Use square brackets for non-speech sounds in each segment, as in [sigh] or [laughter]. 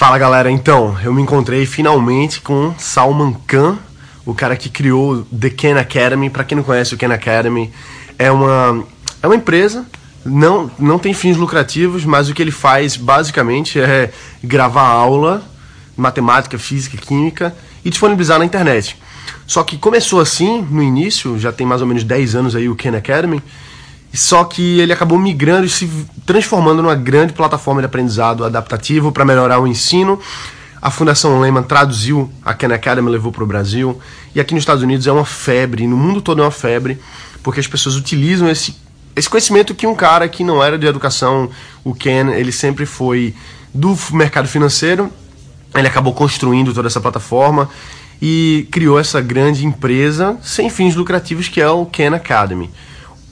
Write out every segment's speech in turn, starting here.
Fala galera, então, eu me encontrei finalmente com Salman Khan, o cara que criou The Khan Academy. Para quem não conhece o Khan Academy, é uma, é uma empresa, não, não tem fins lucrativos, mas o que ele faz basicamente é gravar aula, matemática, física, química e disponibilizar na internet. Só que começou assim no início, já tem mais ou menos 10 anos aí o Khan Academy, só que ele acabou migrando e se transformando numa grande plataforma de aprendizado adaptativo para melhorar o ensino. A Fundação Lehman traduziu a Khan Academy, levou para o Brasil. E aqui nos Estados Unidos é uma febre, no mundo todo é uma febre, porque as pessoas utilizam esse, esse conhecimento que um cara que não era de educação, o Ken, ele sempre foi do mercado financeiro, ele acabou construindo toda essa plataforma e criou essa grande empresa sem fins lucrativos que é o Khan Academy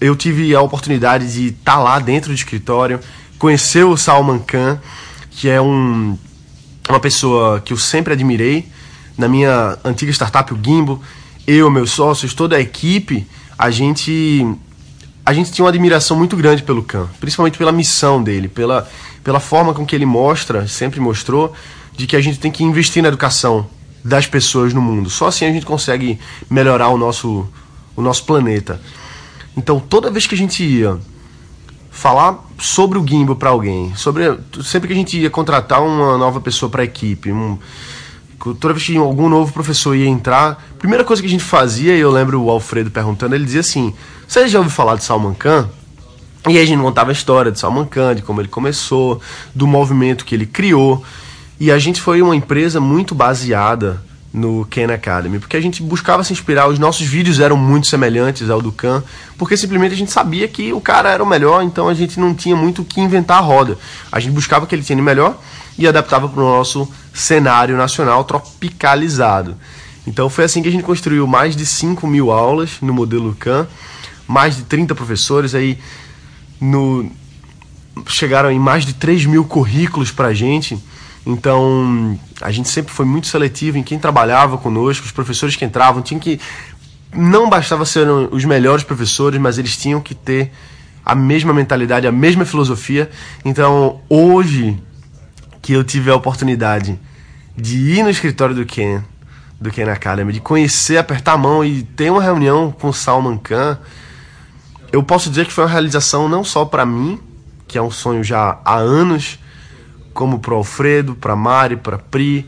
eu tive a oportunidade de estar tá lá dentro do escritório, conhecer o Salman Khan, que é um, uma pessoa que eu sempre admirei. Na minha antiga startup, o Gimbo, eu, meus sócios, toda a equipe, a gente a gente tinha uma admiração muito grande pelo Khan, principalmente pela missão dele, pela, pela forma com que ele mostra, sempre mostrou, de que a gente tem que investir na educação das pessoas no mundo. Só assim a gente consegue melhorar o nosso, o nosso planeta. Então, toda vez que a gente ia falar sobre o Gimbal para alguém, sobre sempre que a gente ia contratar uma nova pessoa para a equipe, um, toda vez que algum novo professor ia entrar, primeira coisa que a gente fazia, e eu lembro o Alfredo perguntando, ele dizia assim: "Você já ouviu falar de Salman Khan?" E aí a gente contava a história de Salman Khan, de como ele começou, do movimento que ele criou. E a gente foi uma empresa muito baseada no Khan Academy, porque a gente buscava se inspirar, os nossos vídeos eram muito semelhantes ao do Khan, porque simplesmente a gente sabia que o cara era o melhor, então a gente não tinha muito o que inventar a roda. A gente buscava o que ele tinha de melhor e adaptava para o nosso cenário nacional tropicalizado. Então foi assim que a gente construiu mais de 5 mil aulas no modelo Khan, mais de 30 professores, aí no, chegaram em mais de 3 mil currículos para a gente, então, a gente sempre foi muito seletivo em quem trabalhava conosco, os professores que entravam, tinham que. Não bastava ser os melhores professores, mas eles tinham que ter a mesma mentalidade, a mesma filosofia. Então, hoje que eu tive a oportunidade de ir no escritório do Ken, do Ken Academy, de conhecer, apertar a mão e ter uma reunião com o Salman Khan, eu posso dizer que foi uma realização não só para mim, que é um sonho já há anos, como para Alfredo, para Mari, para Pri,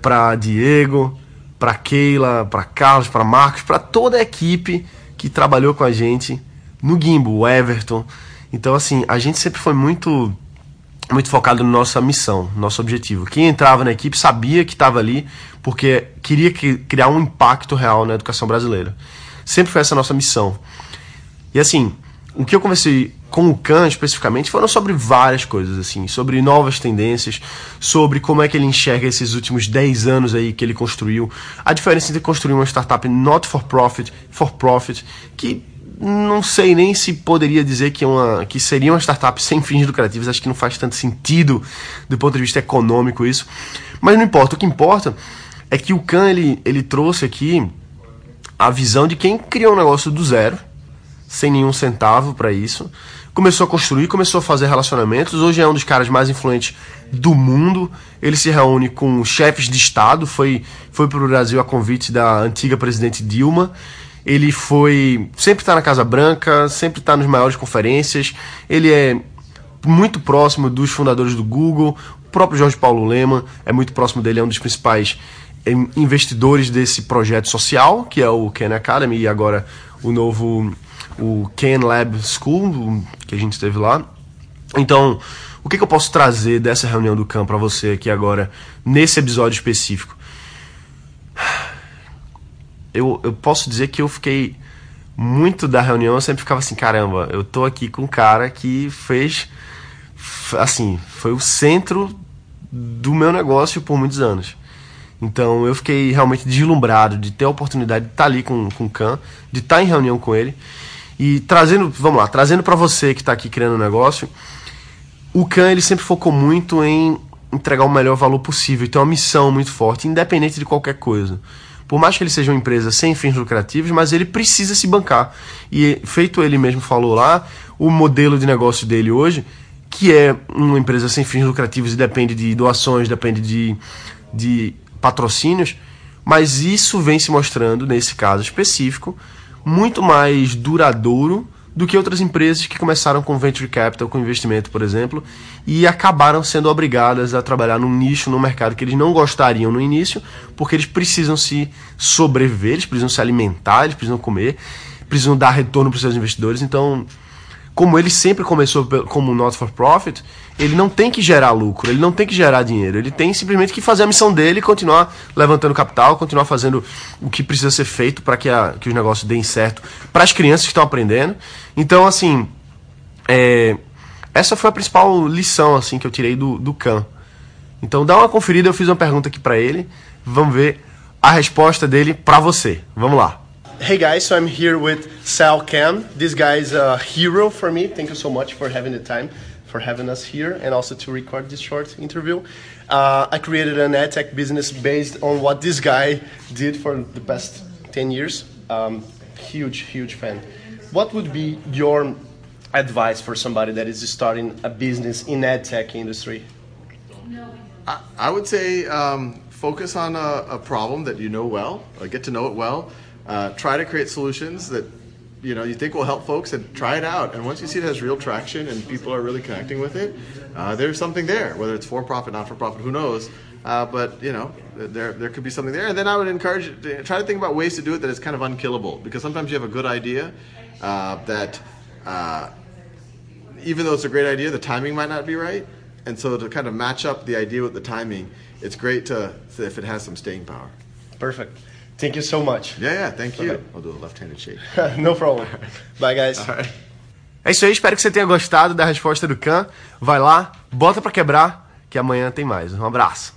para Diego, para Keila, para Carlos, para Marcos, para toda a equipe que trabalhou com a gente no Gimbo, o Everton. Então, assim, a gente sempre foi muito muito focado na nossa missão, nosso objetivo. Quem entrava na equipe sabia que estava ali porque queria criar um impacto real na educação brasileira. Sempre foi essa nossa missão. E assim, o que eu conversei com o Khan especificamente foram sobre várias coisas, assim, sobre novas tendências, sobre como é que ele enxerga esses últimos 10 anos aí que ele construiu, a diferença entre construir uma startup not for profit, for profit, que não sei nem se poderia dizer que, é uma, que seria uma startup sem fins lucrativos, acho que não faz tanto sentido do ponto de vista econômico isso, mas não importa, o que importa é que o Khan ele, ele trouxe aqui a visão de quem criou um negócio do zero, sem nenhum centavo para isso. Começou a construir, começou a fazer relacionamentos. Hoje é um dos caras mais influentes do mundo. Ele se reúne com chefes de Estado. Foi, foi para o Brasil a convite da antiga presidente Dilma. Ele foi. Sempre está na Casa Branca, sempre está nas maiores conferências. Ele é muito próximo dos fundadores do Google. O próprio Jorge Paulo Lema é muito próximo dele, é um dos principais investidores desse projeto social, que é o Khan Academy, e agora o novo o Ken Lab School, que a gente esteve lá. Então, o que, que eu posso trazer dessa reunião do Khan para você aqui agora, nesse episódio específico? Eu, eu posso dizer que eu fiquei muito da reunião, eu sempre ficava assim, caramba, eu tô aqui com um cara que fez, assim, foi o centro do meu negócio por muitos anos. Então eu fiquei realmente deslumbrado de ter a oportunidade de estar ali com, com o Khan, de estar em reunião com ele e trazendo, vamos lá, trazendo para você que está aqui criando um negócio, o Khan ele sempre focou muito em entregar o melhor valor possível, então é uma missão muito forte, independente de qualquer coisa. Por mais que ele seja uma empresa sem fins lucrativos, mas ele precisa se bancar. E feito ele mesmo falou lá, o modelo de negócio dele hoje, que é uma empresa sem fins lucrativos e depende de doações, depende de, de patrocínios, mas isso vem se mostrando, nesse caso específico, muito mais duradouro do que outras empresas que começaram com venture capital, com investimento, por exemplo, e acabaram sendo obrigadas a trabalhar num nicho, num mercado que eles não gostariam no início, porque eles precisam se sobreviver, eles precisam se alimentar, eles precisam comer, precisam dar retorno para os seus investidores. Então, como ele sempre começou como not for profit, ele não tem que gerar lucro, ele não tem que gerar dinheiro, ele tem simplesmente que fazer a missão dele, continuar levantando capital, continuar fazendo o que precisa ser feito para que, que os negócios deem certo para as crianças que estão aprendendo. Então, assim, é, essa foi a principal lição assim que eu tirei do, do Khan. Então, dá uma conferida, eu fiz uma pergunta aqui para ele, vamos ver a resposta dele para você. Vamos lá. Hey guys, so I'm here with Sal Cam. This guy is a hero for me. Thank you so much for having the time, for having us here, and also to record this short interview. Uh, I created an ad tech business based on what this guy did for the past 10 years. Um, huge, huge fan. What would be your advice for somebody that is starting a business in ad tech industry? I, I would say um, focus on a, a, problem that you know well, get to know it well uh, try to create solutions that you know you think will help folks and try it out. And once you see it has real traction and people are really connecting with it uh, there's something there whether it's for profit not for profit who knows? Uh, but you know there, there could be something there. And then i would encourage to try to think about ways to do it that is kind of unkillable. Because sometimes you have a good idea uh, that uh, even though it's a great idea the timing might not be right. And so to kind of match up the idea with the timing it's great to if it has some staying power. Perfect Thank you so much. Yeah, yeah, thank you. I'll do a left-handed shake. [laughs] no problem. Bye, guys. É isso aí, espero que você tenha gostado da resposta do Khan. Vai lá, bota para quebrar, que amanhã tem mais. Um abraço.